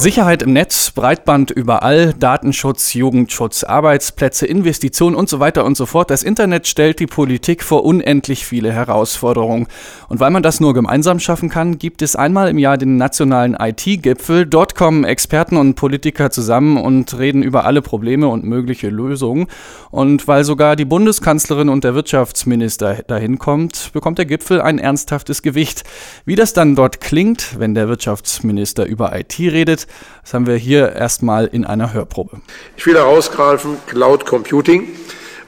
Sicherheit im Netz, Breitband überall, Datenschutz, Jugendschutz, Arbeitsplätze, Investitionen und so weiter und so fort. Das Internet stellt die Politik vor unendlich viele Herausforderungen. Und weil man das nur gemeinsam schaffen kann, gibt es einmal im Jahr den nationalen IT-Gipfel. Dort kommen Experten und Politiker zusammen und reden über alle Probleme und mögliche Lösungen. Und weil sogar die Bundeskanzlerin und der Wirtschaftsminister dahin kommt, bekommt der Gipfel ein ernsthaftes Gewicht. Wie das dann dort klingt, wenn der Wirtschaftsminister über IT redet, das haben wir hier erstmal in einer Hörprobe. Ich will herausgreifen Cloud Computing,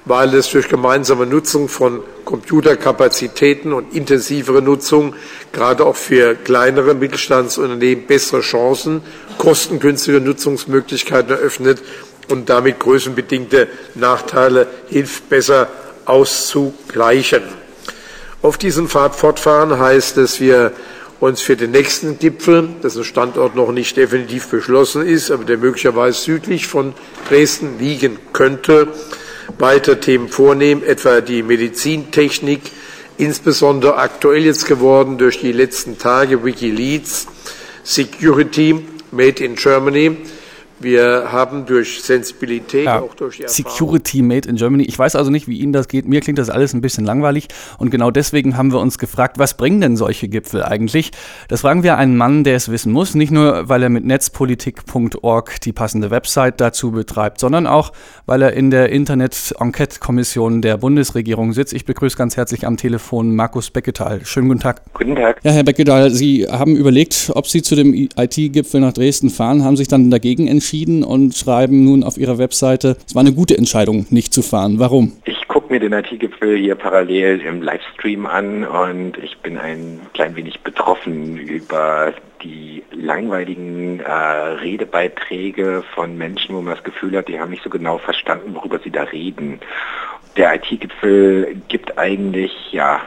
weil es durch gemeinsame Nutzung von Computerkapazitäten und intensivere Nutzung gerade auch für kleinere Mittelstandsunternehmen bessere Chancen, kostengünstige Nutzungsmöglichkeiten eröffnet und damit größenbedingte Nachteile hilft besser auszugleichen. Auf diesem Pfad fortfahren heißt, dass wir uns für den nächsten Gipfel, dessen Standort noch nicht definitiv beschlossen ist, aber der möglicherweise südlich von Dresden liegen könnte, weiter Themen vornehmen, etwa die Medizintechnik, insbesondere aktuell jetzt geworden durch die letzten Tage Wikileaks, Security, Made in Germany, wir haben durch Sensibilität, ja, auch durch die Security Made in Germany. Ich weiß also nicht, wie Ihnen das geht. Mir klingt das alles ein bisschen langweilig. Und genau deswegen haben wir uns gefragt, was bringen denn solche Gipfel eigentlich? Das fragen wir einen Mann, der es wissen muss. Nicht nur, weil er mit netzpolitik.org die passende Website dazu betreibt, sondern auch, weil er in der Internet-Enquete-Kommission der Bundesregierung sitzt. Ich begrüße ganz herzlich am Telefon Markus Becketal. Schönen guten Tag. Guten Tag. Ja, Herr Becketal, Sie haben überlegt, ob Sie zu dem IT-Gipfel nach Dresden fahren, haben sich dann dagegen entschieden entschieden und schreiben nun auf ihrer Webseite, es war eine gute Entscheidung, nicht zu fahren. Warum? Ich gucke mir den IT-Gipfel hier parallel im Livestream an und ich bin ein klein wenig betroffen über die langweiligen äh, Redebeiträge von Menschen, wo man das Gefühl hat, die haben nicht so genau verstanden, worüber sie da reden. Der IT-Gipfel gibt eigentlich ja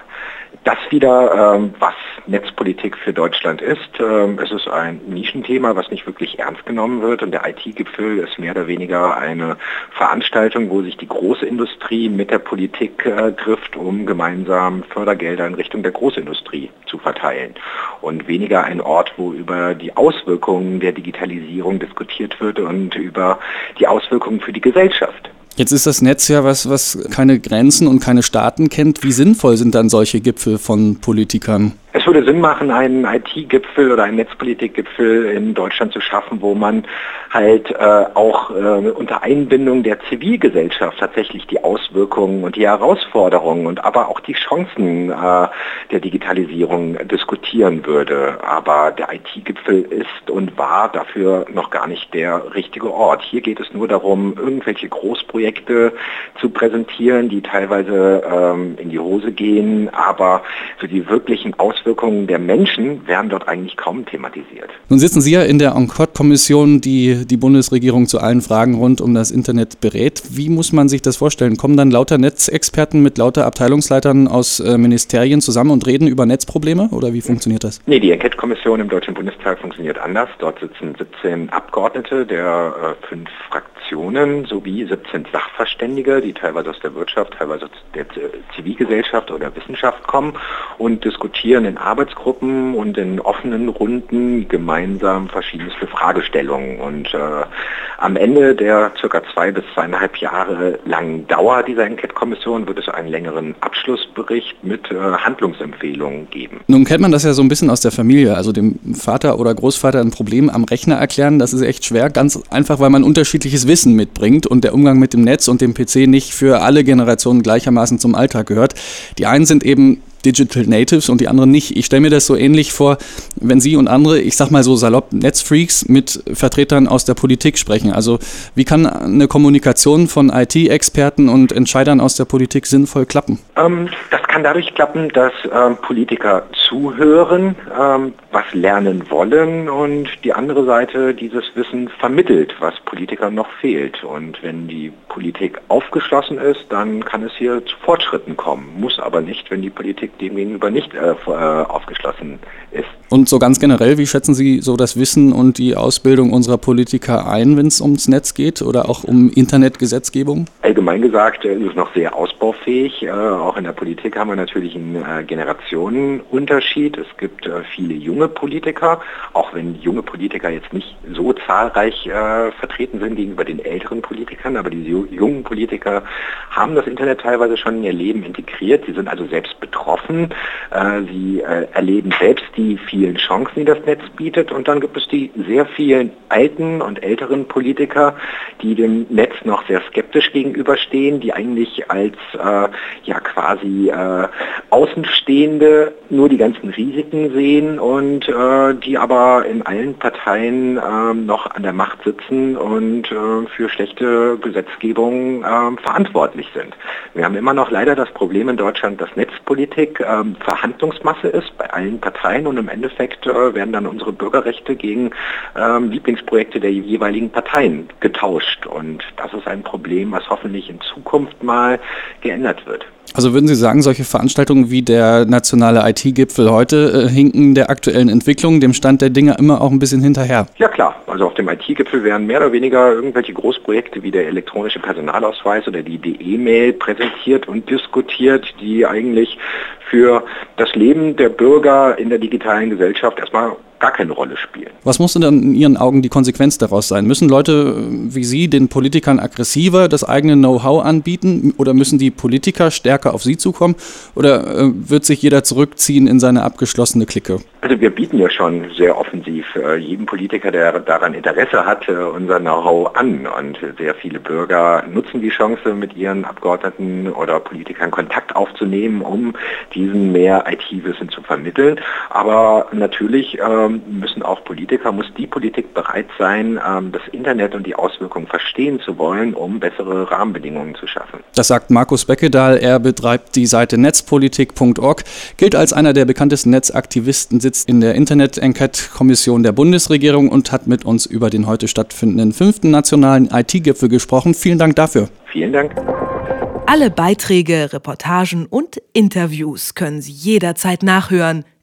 das wieder, ähm, was Netzpolitik für Deutschland ist. Ähm, es ist ein Nischenthema, was nicht wirklich ernst genommen wird und der IT-Gipfel ist mehr oder weniger eine Veranstaltung, wo sich die große Industrie mit der Politik äh, trifft, um gemeinsam Fördergelder in Richtung der Großindustrie zu verteilen und weniger ein Ort, wo über die Auswirkungen der Digitalisierung diskutiert wird und über die Auswirkungen für die Gesellschaft. Jetzt ist das Netz ja was, was keine Grenzen und keine Staaten kennt. Wie sinnvoll sind dann solche Gipfel von Politikern? Es würde Sinn machen, einen IT-Gipfel oder einen Netzpolitik-Gipfel in Deutschland zu schaffen, wo man halt äh, auch äh, unter Einbindung der Zivilgesellschaft tatsächlich die Auswirkungen und die Herausforderungen und aber auch die Chancen äh, der Digitalisierung diskutieren würde. Aber der IT-Gipfel ist und war dafür noch gar nicht der richtige Ort. Hier geht es nur darum, irgendwelche Großprojekte zu präsentieren, die teilweise ähm, in die Hose gehen, aber für die wirklichen Auswirkungen Auswirkungen der Menschen werden dort eigentlich kaum thematisiert. Nun sitzen Sie ja in der Enquete-Kommission, die die Bundesregierung zu allen Fragen rund um das Internet berät. Wie muss man sich das vorstellen? Kommen dann lauter Netzexperten mit lauter Abteilungsleitern aus äh, Ministerien zusammen und reden über Netzprobleme oder wie funktioniert das? Nee, die Enquete-Kommission im Deutschen Bundestag funktioniert anders. Dort sitzen 17 Abgeordnete der äh, fünf Fraktionen sowie 17 Sachverständige, die teilweise aus der Wirtschaft, teilweise aus der Zivilgesellschaft oder Wissenschaft kommen und diskutieren in in Arbeitsgruppen und in offenen Runden gemeinsam verschiedenste Fragestellungen. Und äh, am Ende der circa zwei bis zweieinhalb Jahre langen Dauer dieser Enquete-Kommission wird es einen längeren Abschlussbericht mit äh, Handlungsempfehlungen geben. Nun kennt man das ja so ein bisschen aus der Familie, also dem Vater oder Großvater ein Problem am Rechner erklären, das ist echt schwer, ganz einfach, weil man unterschiedliches Wissen mitbringt und der Umgang mit dem Netz und dem PC nicht für alle Generationen gleichermaßen zum Alltag gehört. Die einen sind eben Digital Natives und die anderen nicht. Ich stelle mir das so ähnlich vor, wenn Sie und andere, ich sag mal so salopp, Netzfreaks mit Vertretern aus der Politik sprechen. Also wie kann eine Kommunikation von IT-Experten und Entscheidern aus der Politik sinnvoll klappen? Ähm, das kann dadurch klappen, dass ähm, Politiker zuhören, ähm, was lernen wollen und die andere Seite dieses Wissen vermittelt, was Politikern noch fehlt. Und wenn die Politik aufgeschlossen ist, dann kann es hier zu Fortschritten kommen, muss aber nicht, wenn die Politik demgegenüber nicht äh, äh, aufgeschlossen ist. Und so ganz generell, wie schätzen Sie so das Wissen und die Ausbildung unserer Politiker ein, wenn es ums Netz geht oder auch um Internetgesetzgebung? Allgemein gesagt ist es noch sehr ausbaufähig. Äh, auch in der Politik haben wir natürlich einen äh, Generationenunterschied. Es gibt äh, viele junge Politiker, auch wenn junge Politiker jetzt nicht so zahlreich äh, vertreten sind gegenüber den älteren Politikern, aber die jungen Politiker haben das Internet teilweise schon in ihr Leben integriert. Sie sind also selbst betroffen. Äh, sie äh, erleben selbst die vielen Chancen, die das Netz bietet. Und dann gibt es die sehr vielen alten und älteren Politiker, die dem Netz noch sehr skeptisch gegenüberstehen, die eigentlich als äh, ja quasi Außenstehende nur die ganzen Risiken sehen und die aber in allen Parteien ähm, noch an der Macht sitzen und für schlechte Gesetzgebung ähm, verantwortlich sind. Wir haben immer noch leider das Problem in Deutschland, dass Netzpolitik ähm, Verhandlungsmasse ist bei allen Parteien und im Endeffekt äh, werden dann unsere Bürgerrechte gegen ähm, Lieblingsprojekte der jeweiligen Parteien getauscht. Und das ist ein Problem, was hoffentlich in Zukunft mal geändert wird. Also würden Sie sagen, solche Veranstaltungen wie der nationale IT-Gipfel heute äh, hinken der aktuellen Entwicklung, dem Stand der Dinge immer auch ein bisschen hinterher? Ja klar, also auf dem IT-Gipfel werden mehr oder weniger irgendwelche Großprojekte wie der elektronische Personalausweis oder die E-Mail präsentiert und diskutiert, die eigentlich für das Leben der Bürger in der digitalen Gesellschaft erstmal gar keine Rolle spielen. Was muss denn dann in Ihren Augen die Konsequenz daraus sein? Müssen Leute wie Sie den Politikern aggressiver das eigene Know-how anbieten oder müssen die Politiker stärker auf Sie zukommen oder äh, wird sich jeder zurückziehen in seine abgeschlossene Clique? Also wir bieten ja schon sehr offensiv äh, jedem Politiker, der daran Interesse hat, äh, unser Know-how an und sehr viele Bürger nutzen die Chance, mit ihren Abgeordneten oder Politikern Kontakt aufzunehmen, um diesen mehr IT-Wissen zu vermitteln. Aber natürlich ähm, müssen auch Politiker, muss die Politik bereit sein, ähm, das Internet und die Auswirkungen verstehen zu wollen, um bessere Rahmenbedingungen zu schaffen. Das sagt Markus Beckedahl. Er betreibt die Seite netzpolitik.org, gilt als einer der bekanntesten Netzaktivisten, sitzt in der Internet-Enquete-Kommission der Bundesregierung und hat mit uns über den heute stattfindenden fünften nationalen IT-Gipfel gesprochen. Vielen Dank dafür. Vielen Dank. Alle Beiträge, Reportagen und Interviews können Sie jederzeit nachhören